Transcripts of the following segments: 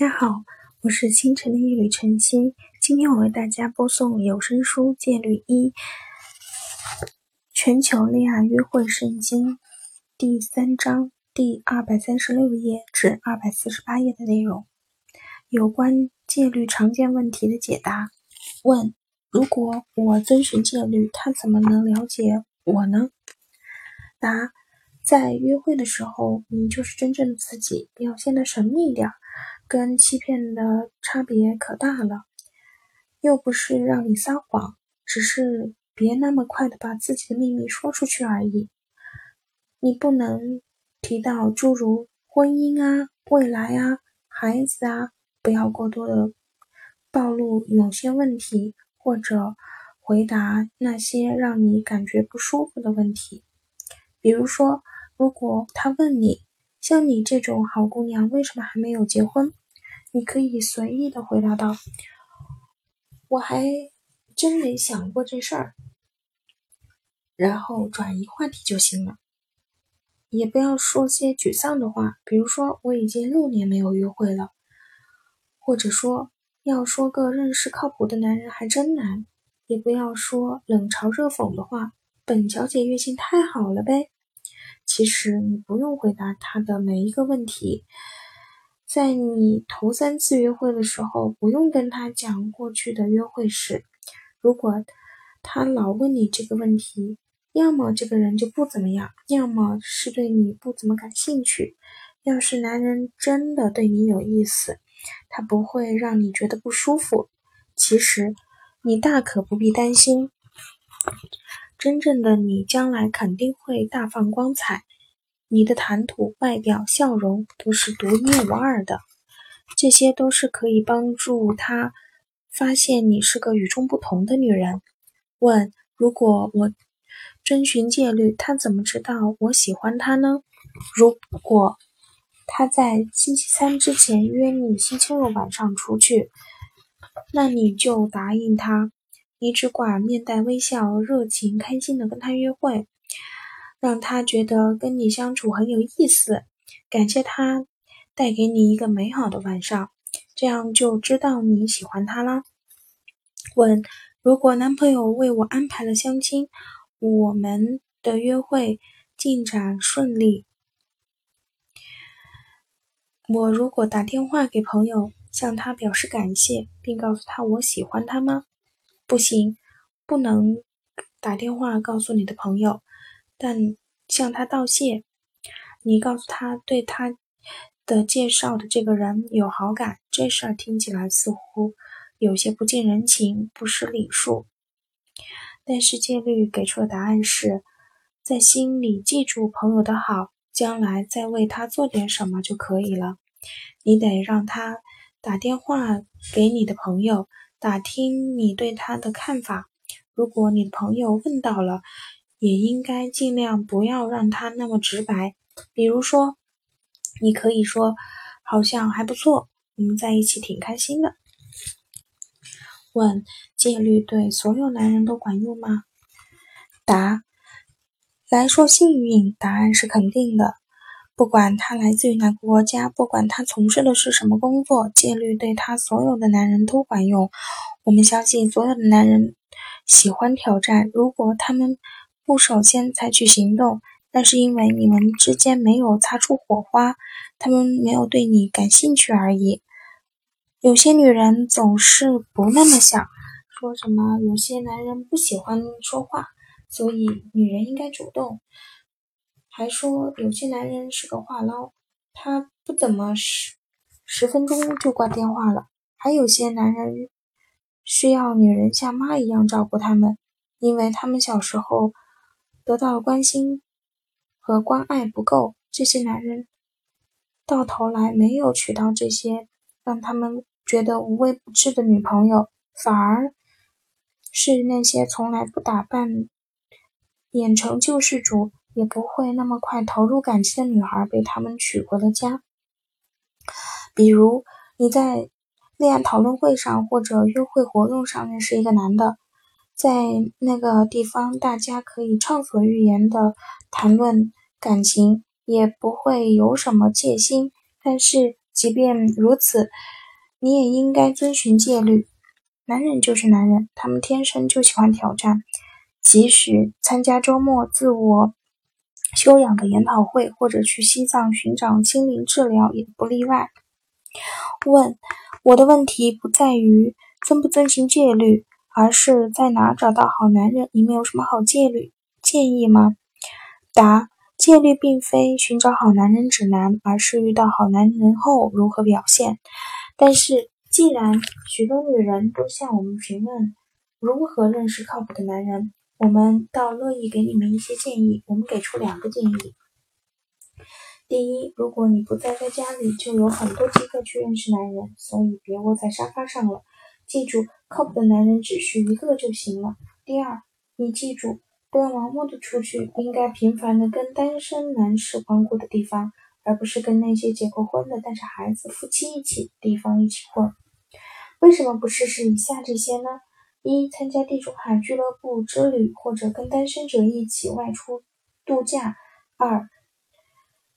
大家好，我是清晨的一缕晨曦。今天我为大家播送有声书《戒律一：全球恋爱约会圣经》第三章第二百三十六页至二百四十八页的内容，有关戒律常见问题的解答。问：如果我遵循戒律，他怎么能了解我呢？答：在约会的时候，你就是真正的自己，表现的神秘一点。跟欺骗的差别可大了，又不是让你撒谎，只是别那么快的把自己的秘密说出去而已。你不能提到诸如婚姻啊、未来啊、孩子啊，不要过多的暴露某些问题，或者回答那些让你感觉不舒服的问题。比如说，如果他问你，像你这种好姑娘，为什么还没有结婚？你可以随意的回答道：“我还真没想过这事儿。”然后转移话题就行了。也不要说些沮丧的话，比如说“我已经六年没有约会了”，或者说“要说个认识靠谱的男人还真难”。也不要说冷嘲热讽的话，“本小姐月薪太好了呗”。其实你不用回答他的每一个问题。在你头三次约会的时候，不用跟他讲过去的约会史。如果他老问你这个问题，要么这个人就不怎么样，要么是对你不怎么感兴趣。要是男人真的对你有意思，他不会让你觉得不舒服。其实你大可不必担心，真正的你将来肯定会大放光彩。你的谈吐、外表、笑容都是独一无二的，这些都是可以帮助他发现你是个与众不同的女人。问：如果我遵循戒律，他怎么知道我喜欢他呢？如果他在星期三之前约你星期六晚上出去，那你就答应他，你只管面带微笑、热情、开心的跟他约会。让他觉得跟你相处很有意思，感谢他带给你一个美好的晚上，这样就知道你喜欢他啦。问：如果男朋友为我安排了相亲，我们的约会进展顺利，我如果打电话给朋友向他表示感谢，并告诉他我喜欢他吗？不行，不能打电话告诉你的朋友。但向他道谢，你告诉他对他的介绍的这个人有好感，这事儿听起来似乎有些不近人情、不识礼数。但是戒律给出的答案是，在心里记住朋友的好，将来再为他做点什么就可以了。你得让他打电话给你的朋友，打听你对他的看法。如果你的朋友问到了，也应该尽量不要让他那么直白，比如说，你可以说，好像还不错，我们在一起挺开心的。问：戒律对所有男人都管用吗？答：来说幸运，答案是肯定的。不管他来自于哪个国家，不管他从事的是什么工作，戒律对他所有的男人都管用。我们相信所有的男人喜欢挑战，如果他们。不首先采取行动，那是因为你们之间没有擦出火花，他们没有对你感兴趣而已。有些女人总是不那么想，说什么有些男人不喜欢说话，所以女人应该主动。还说有些男人是个话唠，他不怎么十十分钟就挂电话了。还有些男人需要女人像妈一样照顾他们，因为他们小时候。得到关心和关爱不够，这些男人到头来没有娶到这些让他们觉得无微不至的女朋友，反而是那些从来不打扮、演成救世主也不会那么快投入感情的女孩被他们娶回了家。比如你在恋爱讨论会上或者约会活动上认识一个男的。在那个地方，大家可以畅所欲言的谈论感情，也不会有什么戒心。但是即便如此，你也应该遵循戒律。男人就是男人，他们天生就喜欢挑战。即使参加周末自我修养的研讨会，或者去西藏寻找心灵治疗，也不例外。问：我的问题不在于遵不遵循戒律，而是在哪找到好男人？你们有什么好戒律建议吗？答：戒律并非寻找好男人指南，而是遇到好男人后如何表现。但是，既然许多女人都向我们询问如何认识靠谱的男人，我们倒乐意给你们一些建议。我们给出两个建议：第一，如果你不在在家里，就有很多机会去认识男人，所以别窝在沙发上了。记住，靠谱的男人只需一个就行了。第二，你记住，不要盲目的出去，应该频繁的跟单身男士光顾的地方，而不是跟那些结过婚的、带着孩子夫妻一起地方一起混。为什么不试试以下这些呢？一、参加地中海俱乐部之旅，或者跟单身者一起外出度假；二、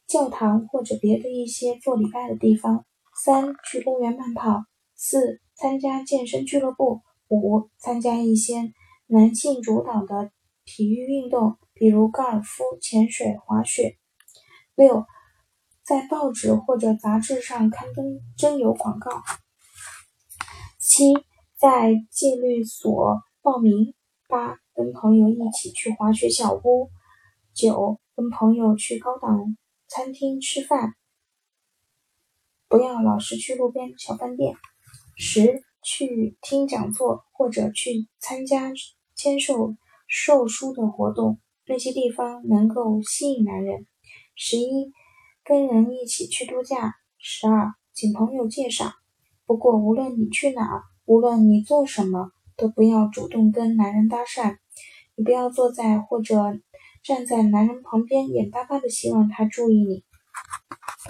教堂或者别的一些做礼拜的地方；三、去公园慢跑；四、参加健身俱乐部；五、参加一些男性主导的体育运动，比如高尔夫、潜水、滑雪；六、在报纸或者杂志上刊登征友广告；七。在戒律所报名。八、跟朋友一起去滑雪小屋。九、跟朋友去高档餐厅吃饭，不要老是去路边小饭店。十、去听讲座或者去参加签售售书的活动，那些地方能够吸引男人。十一、跟人一起去度假。十二、请朋友介绍。不过无论你去哪儿。无论你做什么，都不要主动跟男人搭讪。你不要坐在或者站在男人旁边，眼巴巴的希望他注意你。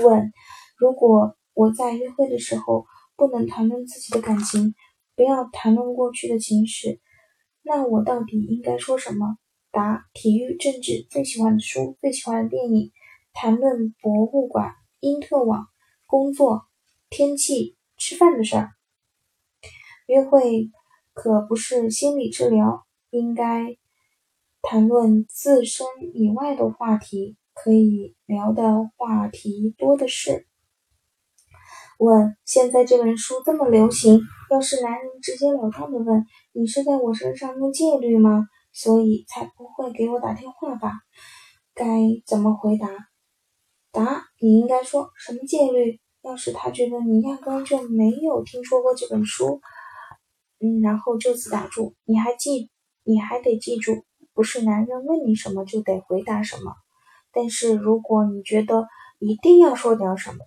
问：如果我在约会的时候不能谈论自己的感情，不要谈论过去的情史，那我到底应该说什么？答：体育、政治、最喜欢的书、最喜欢的电影，谈论博物馆、因特网、工作、天气、吃饭的事儿。约会可不是心理治疗，应该谈论自身以外的话题，可以聊的话题多的是。问：现在这本书这么流行，要是男人直截了当的问你是在我身上用戒律吗？所以才不会给我打电话吧？该怎么回答？答：你应该说什么戒律？要是他觉得你压根就没有听说过这本书。嗯，然后就此打住。你还记，你还得记住，不是男人问你什么就得回答什么。但是如果你觉得一定要说点什么，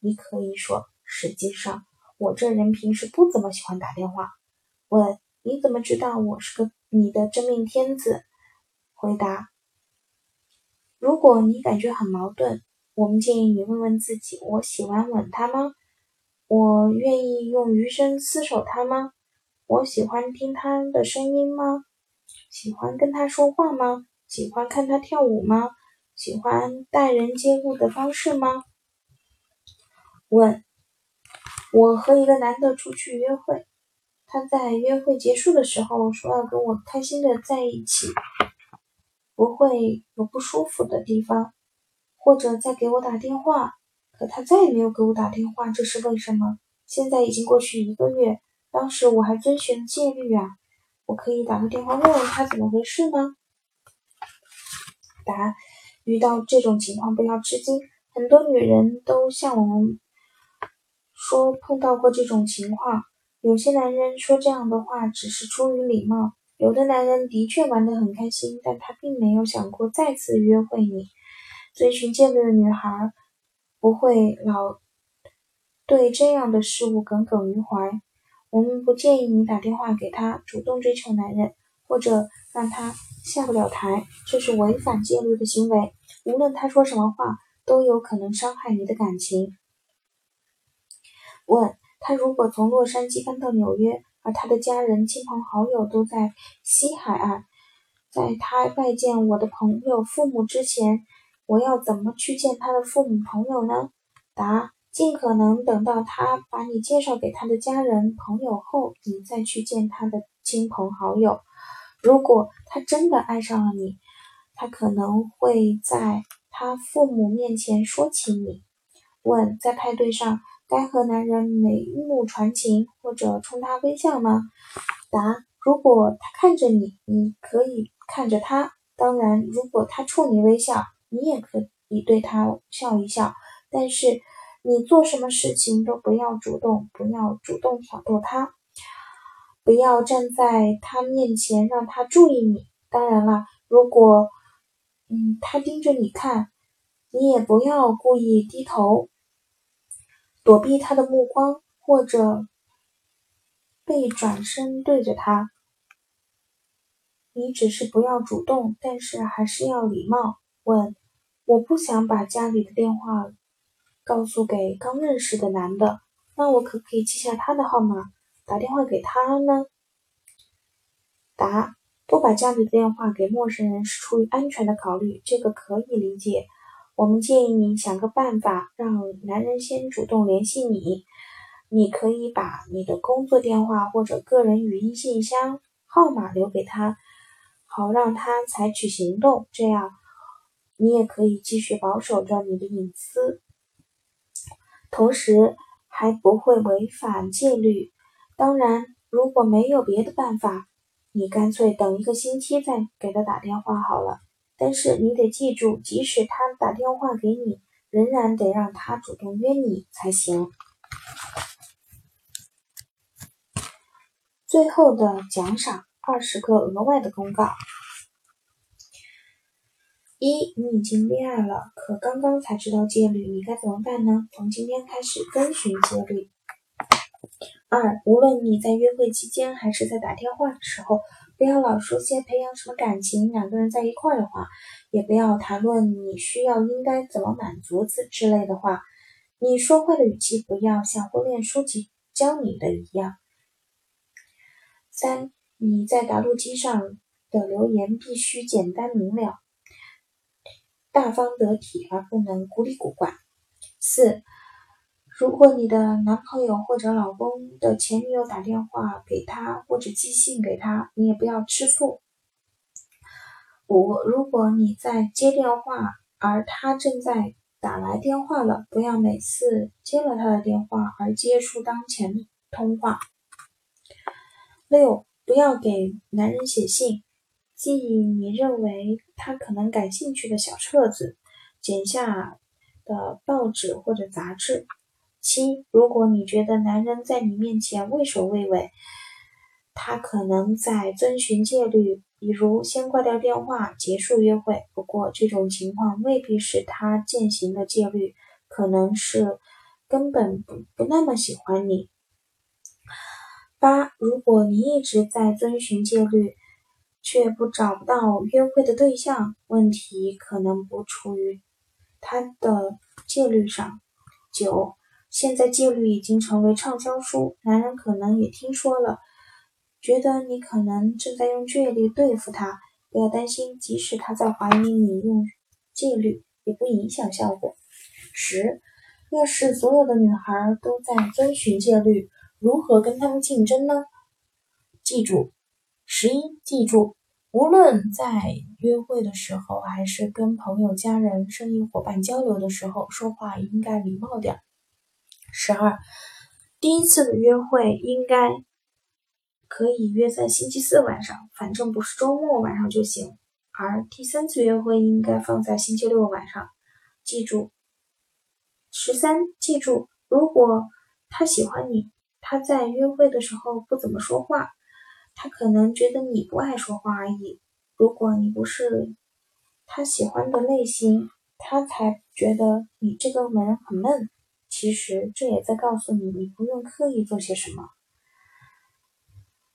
你可以说：实际上，我这人平时不怎么喜欢打电话。问：你怎么知道我是个你的真命天子？回答：如果你感觉很矛盾，我们建议你问问自己：我喜欢吻他吗？我愿意用余生厮守他吗？我喜欢听他的声音吗？喜欢跟他说话吗？喜欢看他跳舞吗？喜欢待人接物的方式吗？问：我和一个男的出去约会，他在约会结束的时候说要跟我开心的在一起，不会有不舒服的地方，或者再给我打电话，可他再也没有给我打电话，这是为什么？现在已经过去一个月。当时我还遵循戒律啊，我可以打个电话问问他怎么回事吗？答：遇到这种情况不要吃惊，很多女人都向我们说碰到过这种情况。有些男人说这样的话只是出于礼貌，有的男人的确玩得很开心，但他并没有想过再次约会你。遵循戒律的女孩不会老对这样的事物耿耿于怀。我们不建议你打电话给他，主动追求男人，或者让他下不了台，这是违反戒律的行为。无论他说什么话，都有可能伤害你的感情。问他如果从洛杉矶搬到纽约，而他的家人、亲朋好友都在西海岸，在他拜见我的朋友父母之前，我要怎么去见他的父母朋友呢？答：尽可能等到他把你介绍给他的家人朋友后，你再去见他的亲朋好友。如果他真的爱上了你，他可能会在他父母面前说起你。问：在派对上该和男人眉目传情或者冲他微笑吗？答：如果他看着你，你可以看着他。当然，如果他冲你微笑，你也可以对他笑一笑。但是，你做什么事情都不要主动，不要主动挑逗他。不要站在他面前让他注意你。当然了，如果嗯他盯着你看，你也不要故意低头躲避他的目光，或者背转身对着他。你只是不要主动，但是还是要礼貌。问：我不想把家里的电话告诉给刚认识的男的，那我可不可以记下他的号码？打电话给他呢？答：不把家里的电话给陌生人是出于安全的考虑，这个可以理解。我们建议你想个办法，让男人先主动联系你。你可以把你的工作电话或者个人语音信箱号码留给他，好让他采取行动。这样，你也可以继续保守着你的隐私，同时还不会违反戒律。当然，如果没有别的办法，你干脆等一个星期再给他打电话好了。但是你得记住，即使他打电话给你，仍然得让他主动约你才行。最后的奖赏：二十个额外的公告。一，你已经恋爱了，可刚刚才知道戒律，你该怎么办呢？从今天开始遵循戒律。二，无论你在约会期间还是在打电话的时候，不要老说些培养什么感情、两个人在一块的话，也不要谈论你需要应该怎么满足之之类的话。你说话的语气不要像婚恋书籍教你的一样。三，你在答录机上的留言必须简单明了、大方得体，而不能古里古怪。四。如果你的男朋友或者老公的前女友打电话给他或者寄信给他，你也不要吃醋。五，如果你在接电话，而他正在打来电话了，不要每次接了他的电话而结束当前通话。六，不要给男人写信，记忆你认为他可能感兴趣的小册子、剪下的报纸或者杂志。七，如果你觉得男人在你面前畏首畏尾，他可能在遵循戒律，比如先挂掉电话结束约会。不过这种情况未必是他践行的戒律，可能是根本不不那么喜欢你。八，如果你一直在遵循戒律，却不找不到约会的对象，问题可能不处于他的戒律上。九。现在戒律已经成为畅销书，男人可能也听说了，觉得你可能正在用戒律对付他。不要担心，即使他在怀疑你用戒律，也不影响效果。十，要是所有的女孩都在遵循戒律，如何跟他们竞争呢？记住，十一，记住，无论在约会的时候，还是跟朋友、家人、生意伙伴交流的时候，说话应该礼貌点。十二，第一次的约会应该可以约在星期四晚上，反正不是周末晚上就行。而第三次约会应该放在星期六晚上。记住，十三，记住，如果他喜欢你，他在约会的时候不怎么说话，他可能觉得你不爱说话而已。如果你不是他喜欢的类型，他才觉得你这个人很闷。其实这也在告诉你，你不用刻意做些什么。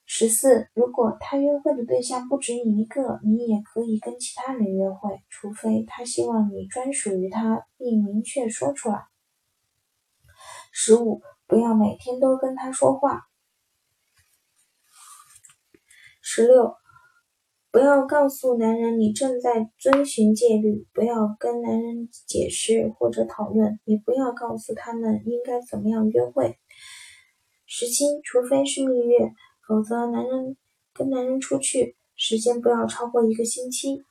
十四，如果他约会的对象不止你一个，你也可以跟其他人约会，除非他希望你专属于他，并明确说出来。十五，不要每天都跟他说话。十六，不要告诉男人你正在遵循戒律，不要跟男人解释或者讨论，也不要告诉他们应该怎么样约会。十七，除非是蜜月，否则男人跟男人出去时间不要超过一个星期。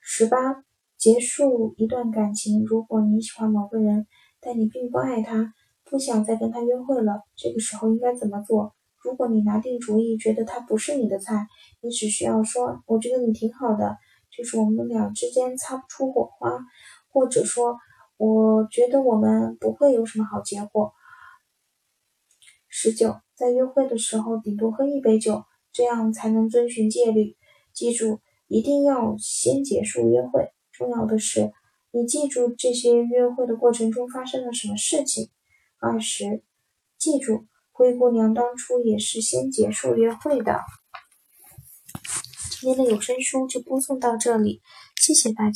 十八，结束一段感情，如果你喜欢某个人，但你并不爱他，不想再跟他约会了，这个时候应该怎么做？如果你拿定主意，觉得他不是你的菜，你只需要说：“我觉得你挺好的，就是我们俩之间擦不出火花。”或者说：“我觉得我们不会有什么好结果。”十九，在约会的时候顶多喝一杯酒，这样才能遵循戒律。记住，一定要先结束约会。重要的是，你记住这些约会的过程中发生了什么事情。二十，记住。灰姑娘当初也是先结束约会的。今天的有声书就播送到这里，谢谢大家。